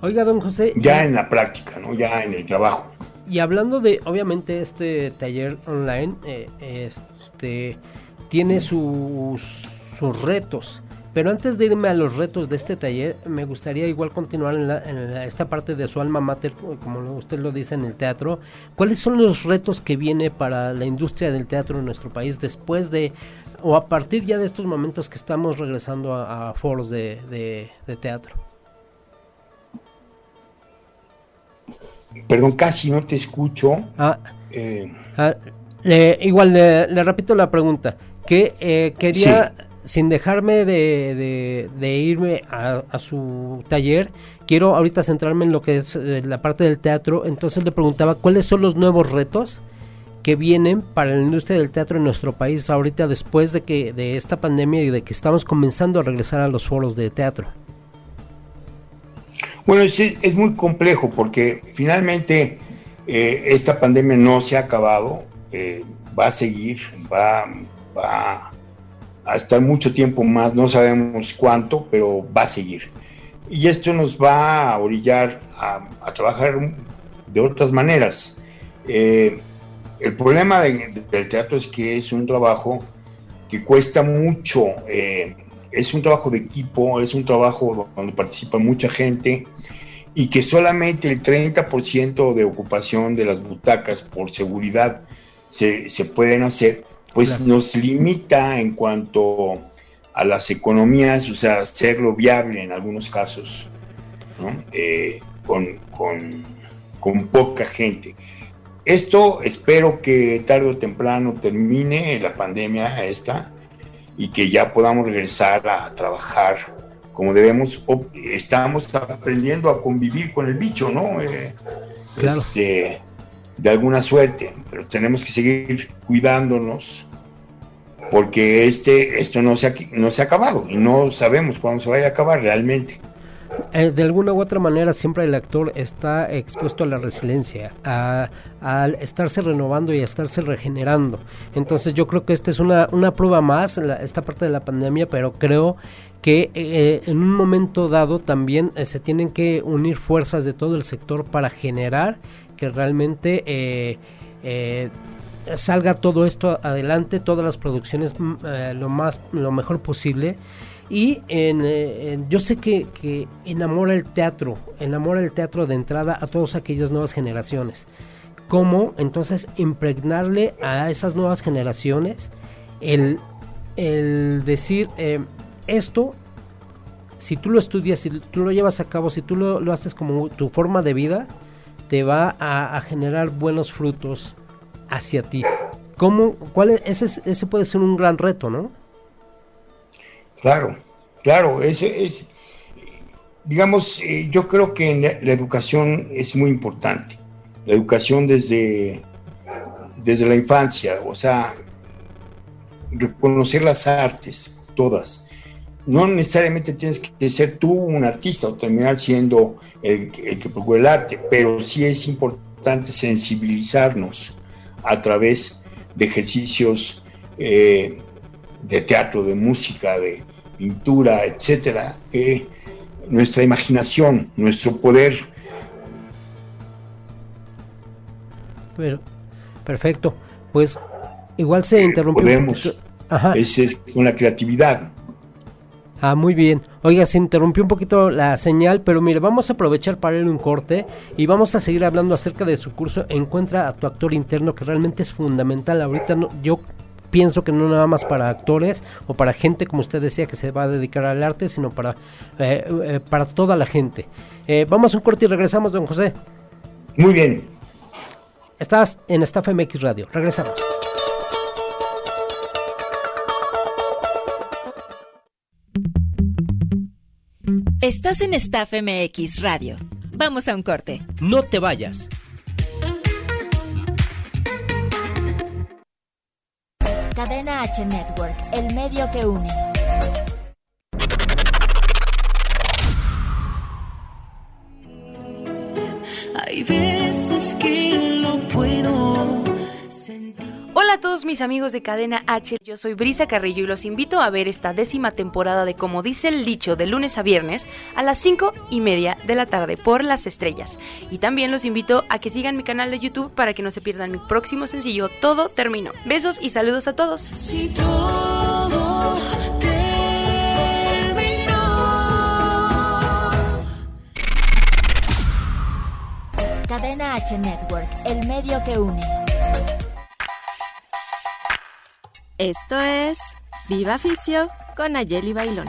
Oiga, don José. Ya en la práctica, ¿no? Ya en el trabajo. Y hablando de, obviamente, este taller online, eh, este, tiene sus, sus retos. Pero antes de irme a los retos de este taller, me gustaría igual continuar en, en esta parte de su alma mater, como usted lo dice en el teatro. ¿Cuáles son los retos que viene para la industria del teatro en nuestro país después de o a partir ya de estos momentos que estamos regresando a, foros de, teatro? Perdón, casi no te escucho. Ah, eh. ah igual le, repito la pregunta. Que eh, quería, sin dejarme de, irme a, su taller, quiero ahorita centrarme en lo que es eh, la parte del teatro. Entonces le preguntaba cuáles son los nuevos retos que vienen para la industria del teatro en nuestro país ahorita después de que de esta pandemia y de que estamos comenzando a regresar a los foros de teatro? Bueno, es, muy complejo porque finalmente eh, esta pandemia no se ha acabado, eh, va a seguir, va, va, a estar mucho tiempo más, no sabemos cuánto, pero va a seguir. Y esto nos va a orillar a, trabajar de otras maneras. Eh, el problema del teatro es que es un trabajo que cuesta mucho, eh, es un trabajo de equipo, es un trabajo donde participa mucha gente y que solamente el 30% de ocupación de las butacas por seguridad se, pueden hacer, pues nos limita en cuanto a las economías, o sea, hacerlo viable en algunos casos, eh, con, con poca gente. Esto espero que tarde o temprano termine la pandemia esta y que ya podamos regresar a trabajar como debemos. Estamos aprendiendo a convivir con el bicho, ¿no? Eh, este, de alguna suerte, pero tenemos que seguir cuidándonos porque este, esto no se, ha, no se ha acabado y no sabemos cuándo se vaya a acabar realmente. eh, de alguna u otra manera siempre el actor está expuesto a la resiliencia, a, al estarse renovando y a estarse regenerando. Entonces yo creo que esta es una, una prueba más, esta parte de la pandemia, pero creo que eh, en un momento dado también eh, se tienen que unir fuerzas de todo el sector para generar que realmente salga todo esto adelante, todas las producciones mm, lo más lo mejor posible y en, yo sé que, enamora el teatro, enamora el teatro de entrada a todas aquellas nuevas generaciones. ¿Cómo entonces impregnarle a esas nuevas generaciones el, decir eh, esto, si tú lo estudias, si tú lo llevas a cabo, si tú lo, haces como tu forma de vida, te va a, generar buenos frutos hacia ti. ¿Cómo, cuál ese, ese puede ser un gran reto, ¿no? Claro, claro, ese es, digamos, eh, yo creo que la, educación es muy importante. La educación desde, desde la infancia, o sea, reconocer las artes, todas. No necesariamente tienes que ser tú un artista o terminar siendo el, que procura el arte, pero sí es importante sensibilizarnos a través de ejercicios eh, de teatro, de música, de, pintura, etcétera, que nuestra imaginación, nuestro poder. Pero, perfecto. Pues igual se interrumpió. Podemos. Ajá. Esa es una creatividad. Ah, muy bien. Oiga, se interrumpió un poquito la señal, pero mire, vamos a aprovechar para ir un corte y vamos a seguir hablando acerca de su curso Encuentra a tu actor interno, que realmente es fundamental. Ahorita no, yo pienso que no nada más para actores o para gente, como usted decía, que se va a dedicar al arte, sino para, eh, eh, para toda la gente. Eh, vamos a un corte y regresamos, don José. Muy bien. Estás en Staff MX Radio. Regresamos. Estás en Staff MX Radio. Vamos a un corte. No te vayas. Cadena H Network, el medio que une. Hay veces que lo puedo Hola a todos mis amigos de Cadena H, yo soy Brisa Carrillo y los invito a ver esta décima temporada de Como dice el dicho de lunes a viernes a las 5 y media de la tarde por las estrellas. Y también los invito a que sigan mi canal de YouTube para que no se pierdan mi próximo sencillo Todo Terminó. Besos y saludos a todos. Si todo Cadena H Network, el medio que une. Esto es Viva Fisio con Ayeli Bailón.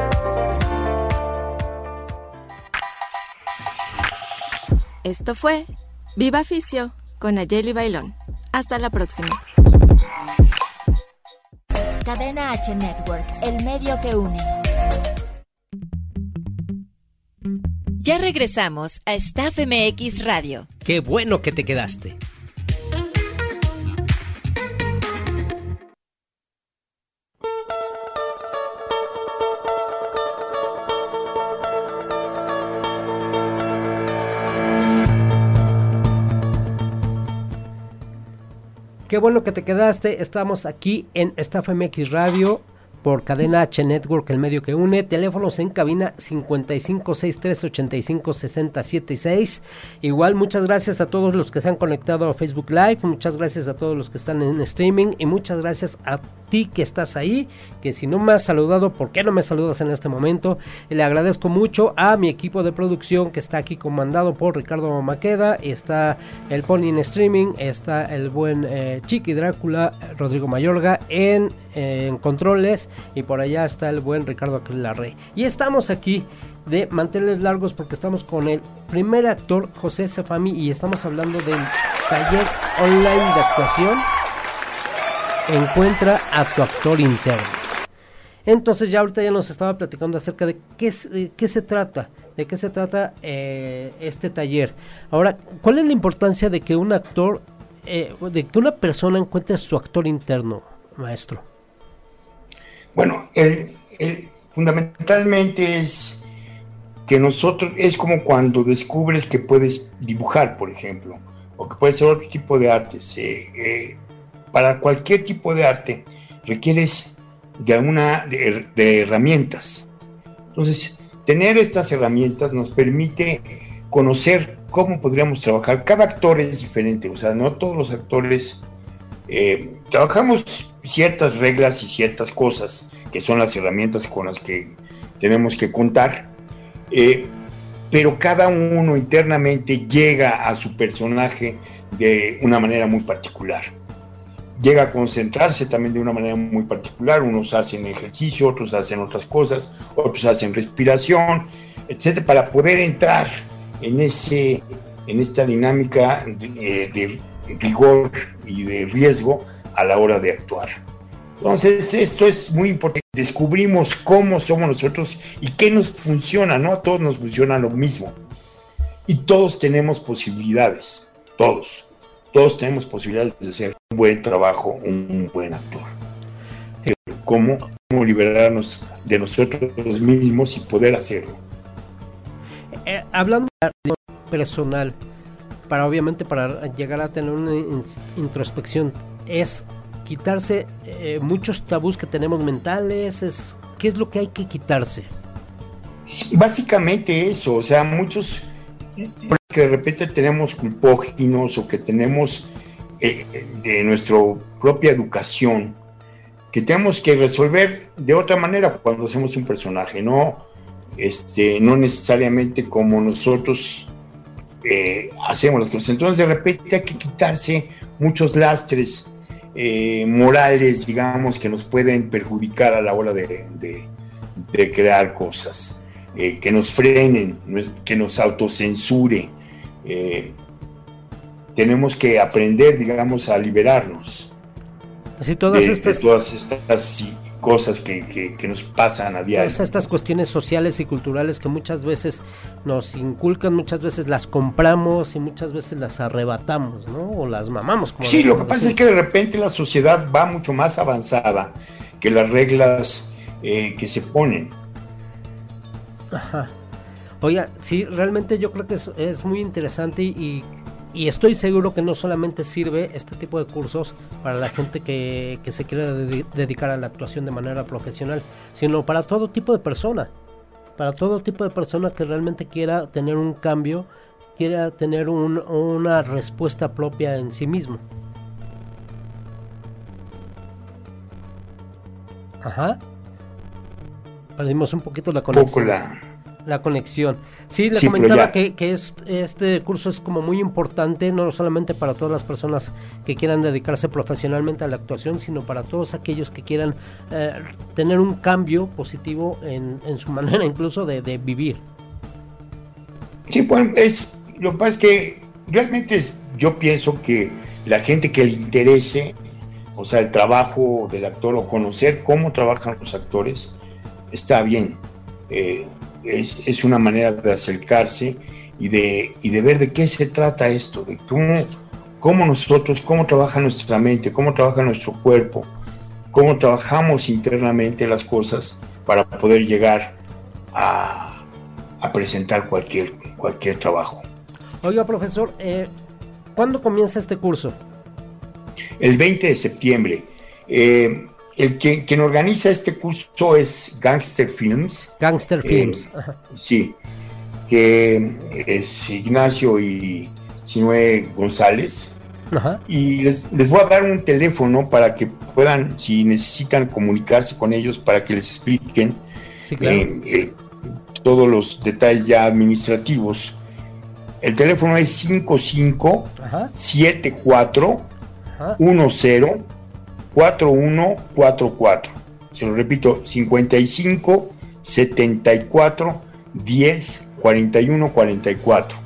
Esto fue Viva Fisio con Ayeli Bailón. Hasta la próxima. Cadena H Network, el medio que une. Ya regresamos a Staff MX Radio. Qué bueno que te quedaste. Qué bueno que te quedaste. Estamos aquí en Staff MX Radio por Cadena H Network, el medio que une. Teléfonos en cabina 5563856076. Igual, muchas gracias a todos los que se han conectado a Facebook Live. Muchas gracias a todos los que están en streaming. Y muchas gracias a ti que estás ahí. Que si no me has saludado, ¿por qué no me saludas en este momento? le agradezco mucho a mi equipo de producción que está aquí comandado por Ricardo Maqueda. Está el Pony en streaming. Está el buen eh, Chiqui Drácula, Rodrigo Mayorga en, en controles y por allá está el buen Ricardo Aquelarre. Y estamos aquí de Manteles Largos porque estamos con el primer actor José Sefami y estamos hablando del taller online de actuación Encuentra a tu actor interno. Entonces ya ahorita ya nos estaba platicando acerca de qué, qué se trata, de qué se trata eh, este taller. Ahora, ¿cuál es la importancia de que un actor, eh, de que una persona encuentre su actor interno, maestro? Bueno, el, fundamentalmente es que nosotros, es como cuando descubres que puedes dibujar, por ejemplo, o que puedes hacer otro tipo de artes. Eh, para cualquier tipo de arte requieres de alguna de, herramientas. Entonces, tener estas herramientas nos permite conocer cómo podríamos trabajar. Cada actor es diferente, o sea, no todos los actores eh, trabajamos ciertas reglas y ciertas cosas que son las herramientas con las que tenemos que contar, eh, pero cada uno internamente llega a su personaje de una manera muy particular llega a concentrarse también de una manera muy particular. Unos hacen ejercicio, otros hacen otras cosas, otros hacen respiración, etcétera, para poder entrar en, ese, en esta dinámica de, de rigor y de riesgo a la hora de actuar. Entonces, esto es muy importante. Descubrimos cómo somos nosotros y qué nos funciona, ¿no? A todos nos funciona lo mismo. Y todos tenemos posibilidades, todos todos tenemos posibilidades de hacer un buen trabajo, un buen actor. ¿Cómo, cómo liberarnos de nosotros mismos y poder hacerlo? Eh, hablando de personal, para obviamente para llegar a tener una introspección, es quitarse eh, muchos tabús que tenemos mentales, es qué es lo que hay que quitarse. Básicamente eso, o sea, muchos que de repente tenemos culpógenos o que tenemos eh, de nuestra propia educación, que tenemos que resolver de otra manera cuando hacemos un personaje, no, este, no necesariamente como nosotros eh, hacemos las cosas. Entonces de repente hay que quitarse muchos lastres eh, morales, digamos, que nos pueden perjudicar a la hora de, de crear cosas. que nos frenen, que nos autocensure, eh, tenemos que aprender, digamos, a liberarnos. Así todas estas... todas estas cosas que, nos pasan a diario. Todas estas cuestiones sociales y culturales que muchas veces nos inculcan, muchas veces las compramos y muchas veces las arrebatamos, ¿no? O las mamamos. Como sí, lo que pasa es que de repente la sociedad va mucho más avanzada que las reglas eh, que se ponen. Ajá. Oiga, sí, realmente yo creo que es, muy interesante y, estoy seguro que no solamente sirve este tipo de cursos para la gente que, se quiere dedicar a la actuación de manera profesional, sino para todo tipo de persona, para todo tipo de persona que realmente quiera tener un cambio, quiera tener una respuesta propia en sí mismo. Ajá. Perdimos un poquito la conexión la conexión. Sí, le comentaba que, es, este curso es como muy importante, no solamente para todas las personas que quieran dedicarse profesionalmente a la actuación, sino para todos aquellos que quieran eh, tener un cambio positivo en, su <laughs> manera incluso de, vivir. Sí, bueno, es, lo que pasa es que realmente yo pienso que la gente que le interese, o sea, el trabajo del actor o conocer cómo trabajan los actores, está bien. Eh, es, una manera de acercarse y de, y de ver de qué se trata esto, de cómo, cómo nosotros, cómo trabaja nuestra mente, cómo trabaja nuestro cuerpo, cómo trabajamos internamente las cosas para poder llegar a, a presentar cualquier, cualquier trabajo. Oiga, profesor, eh, ¿cuándo comienza este curso? El 20 de septiembre. Eh, el que, quien organiza este curso es Gangster Films. Gangster eh, Films. sí, que es Ignacio y Sinue González. Y les, voy a dar un teléfono para que puedan, si necesitan comunicarse con ellos, para que les expliquen eh, eh, todos los detalles ya administrativos. El teléfono es 55 74 10 4144. Se lo repito, 55 74 10 41 44.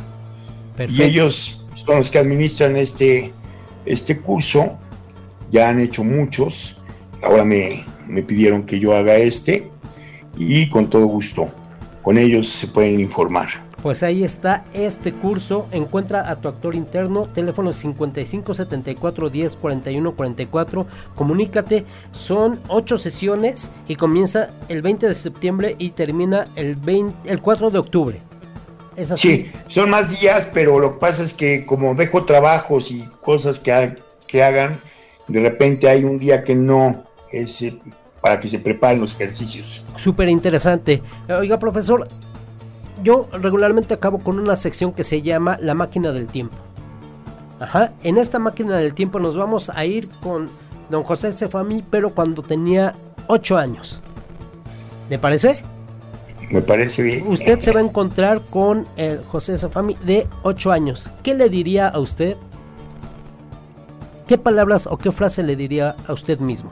Y ellos son los que administran este, este curso, ya han hecho muchos, ahora me, me pidieron que yo haga este y con todo gusto, con ellos se pueden informar. Pues ahí está este curso. Encuentra a tu actor interno. Teléfono 55 74 10 41 44. Comunícate. Son ocho sesiones y comienza el 20 de septiembre y termina el, 20, el 4 de octubre. ¿Es así? Sí, son más días, pero lo que pasa es que como dejo trabajos y cosas que, que hagan, de repente hay un día que no es para que se preparen los ejercicios. Súper interesante. Oiga, profesor, yo regularmente acabo con una sección que se llama La máquina del tiempo. Ajá, en esta máquina del tiempo nos vamos a ir con don José Cefami, pero cuando tenía 8 años. ¿Le parece? Me parece bien. Usted se va a <laughs> encontrar con el José Cefami de 8 años. ¿Qué le diría a usted? ¿Qué palabras o qué frase le diría a usted mismo?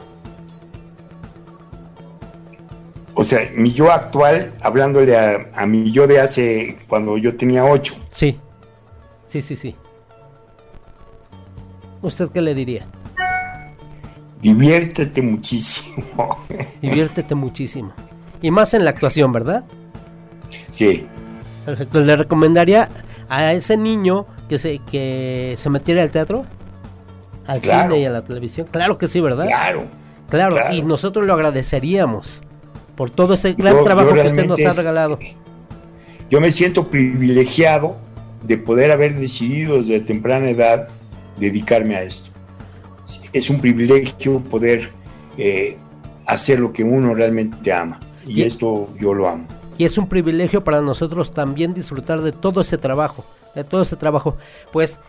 O sea, mi yo actual, hablándole a, mi yo de hace, cuando yo tenía ocho. Sí, sí, sí, sí. ¿Usted qué le diría? Diviértete muchísimo. <laughs> Diviértete muchísimo. Y más en la actuación, ¿verdad? Sí. Perfecto. ¿Le recomendaría a ese niño que se, que se metiera al teatro? Al cine y a la televisión. Claro que sí, ¿verdad? Claro. Claro, y nosotros lo agradeceríamos por todo ese gran trabajo que usted nos ha regalado. Yo me siento privilegiado de poder haber decidido desde temprana edad dedicarme a esto. Es un privilegio poder eh, hacer lo que uno realmente ama y, y esto yo lo amo. Y es un privilegio para nosotros también disfrutar de todo ese trabajo, de todo ese trabajo. Pues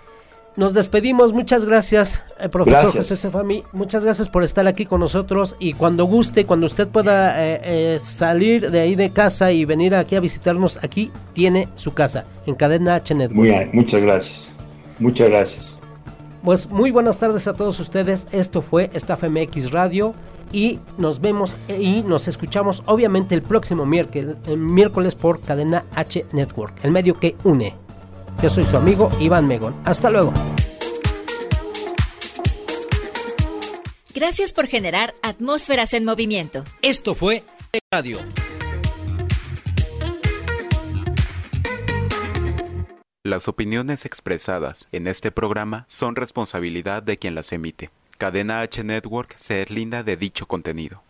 nos despedimos, muchas gracias, eh, profesor José Cefami, muchas gracias por estar aquí con nosotros y cuando guste, cuando usted pueda eh, eh, salir de ahí de casa y venir aquí a visitarnos, aquí tiene su casa, en Cadena H Network. Muy bien, muchas gracias, muchas gracias. Pues muy buenas tardes a todos ustedes, esto fue Staff MX Radio y nos vemos y nos escuchamos obviamente el próximo miércoles, miércoles por Cadena H Network, el medio que une. Yo soy su amigo Iván Megón. Hasta luego. Gracias por generar atmósferas en movimiento. Esto fue Radio. Las opiniones expresadas en este programa son responsabilidad de quien las emite. Cadena H Network se linda de dicho contenido.